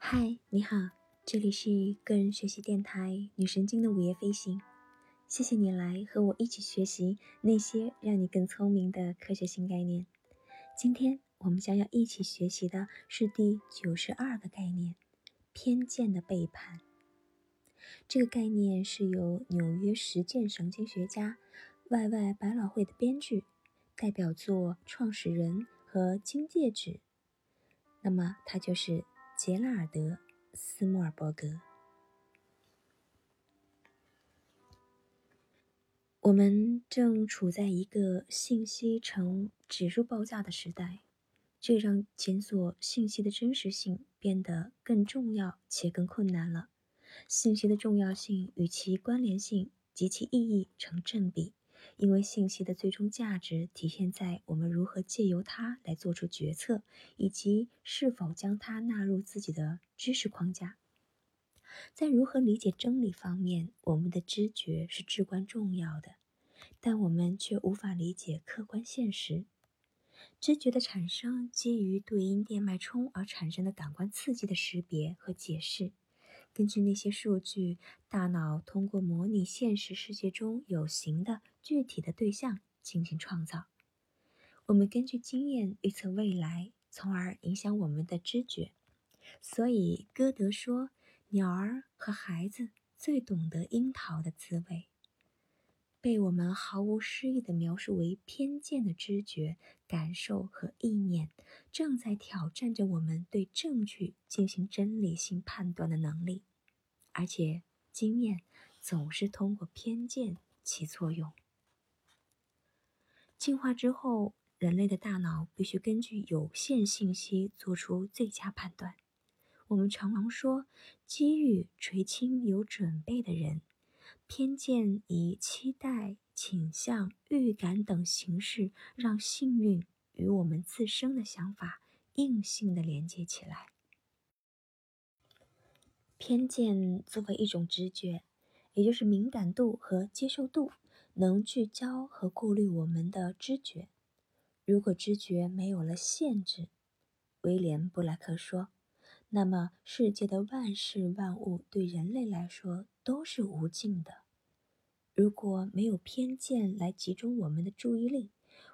嗨，你好，这里是个人学习电台女神经的午夜飞行。谢谢你来和我一起学习那些让你更聪明的科学新概念。今天我们将要一起学习的是第九十二个概念——偏见的背叛。这个概念是由纽约实践神经学家 Y.Y. 百老汇的编剧、代表作创始人和金戒指。那么，他就是杰拉尔德·斯莫尔伯格。我们正处在一个信息呈指数爆炸的时代，这让检索信息的真实性变得更重要且更困难了。信息的重要性与其关联性及其意义成正比，因为信息的最终价值体现在我们如何借由它来做出决策，以及是否将它纳入自己的知识框架。在如何理解真理方面，我们的知觉是至关重要的，但我们却无法理解客观现实。知觉的产生基于对因电脉冲而产生的感官刺激的识别和解释。根据那些数据，大脑通过模拟现实世界中有形的具体的对象进行创造。我们根据经验预测未来，从而影响我们的知觉。所以，歌德说：“鸟儿和孩子最懂得樱桃的滋味。”被我们毫无诗意地描述为偏见的知觉、感受和意念，正在挑战着我们对证据进行真理性判断的能力。而且，经验总是通过偏见起作用。进化之后，人类的大脑必须根据有限信息做出最佳判断。我们常常说，机遇垂青有准备的人。偏见以期待、倾向、预感等形式，让幸运与我们自身的想法硬性的连接起来。偏见作为一种直觉，也就是敏感度和接受度，能聚焦和过滤我们的知觉。如果知觉没有了限制，威廉·布莱克说，那么世界的万事万物对人类来说都是无尽的。如果没有偏见来集中我们的注意力，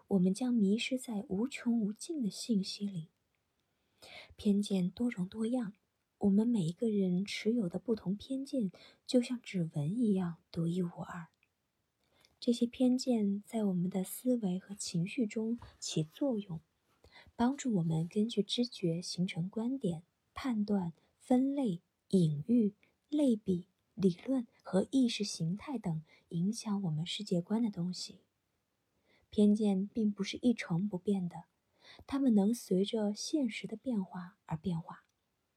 我们将迷失在无穷无尽的信息里。偏见多种多样。我们每一个人持有的不同偏见，就像指纹一样独一无二。这些偏见在我们的思维和情绪中起作用，帮助我们根据知觉形成观点、判断、分类、隐喻、类比、理论和意识形态等影响我们世界观的东西。偏见并不是一成不变的，它们能随着现实的变化而变化。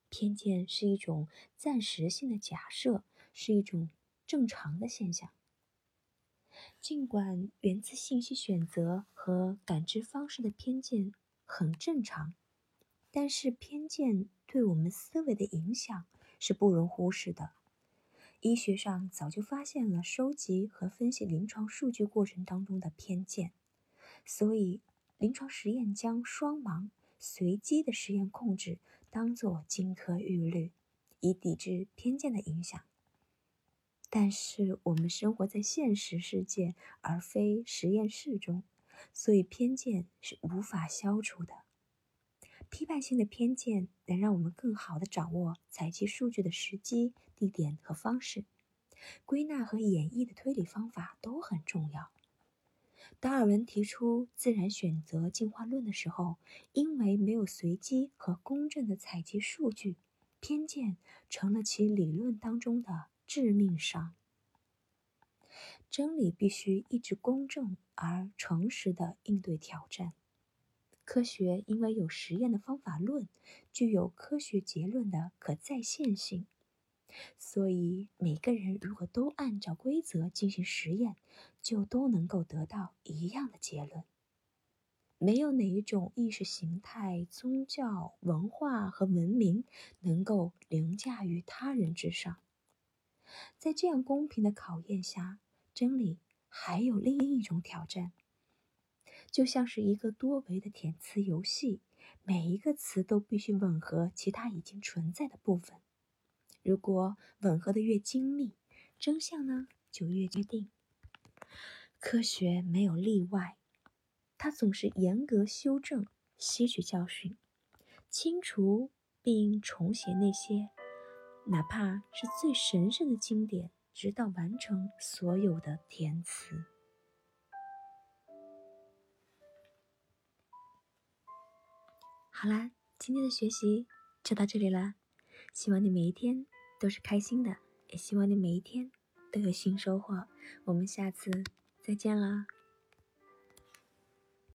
偏见是一种暂时性的假设，是一种正常的现象。尽管源自信息选择和感知方式的偏见很正常，但是偏见对我们思维的影响是不容忽视的。医学上早就发现了收集和分析临床数据过程当中的偏见，所以临床实验将双盲、随机的实验控制。当作金科玉律，以抵制偏见的影响。但是我们生活在现实世界，而非实验室中，所以偏见是无法消除的。批判性的偏见能让我们更好地掌握采集数据的时机、地点和方式。归纳和演绎的推理方法都很重要。达尔文提出自然选择进化论的时候，因为没有随机和公正的采集数据，偏见成了其理论当中的致命伤。真理必须一直公正而诚实地应对挑战。科学因为有实验的方法论，具有科学结论的可再现性。所以，每个人如果都按照规则进行实验，就都能够得到一样的结论。没有哪一种意识形态、宗教、文化和文明能够凌驾于他人之上。在这样公平的考验下，真理还有另一种挑战，就像是一个多维的填词游戏，每一个词都必须吻合其他已经存在的部分。如果吻合的越精密，真相呢就越坚定。科学没有例外，它总是严格修正、吸取教训、清除并重写那些，哪怕是最神圣的经典，直到完成所有的填词。好啦，今天的学习就到这里了。希望你每一天都是开心的，也希望你每一天都有新收获。我们下次再见啦！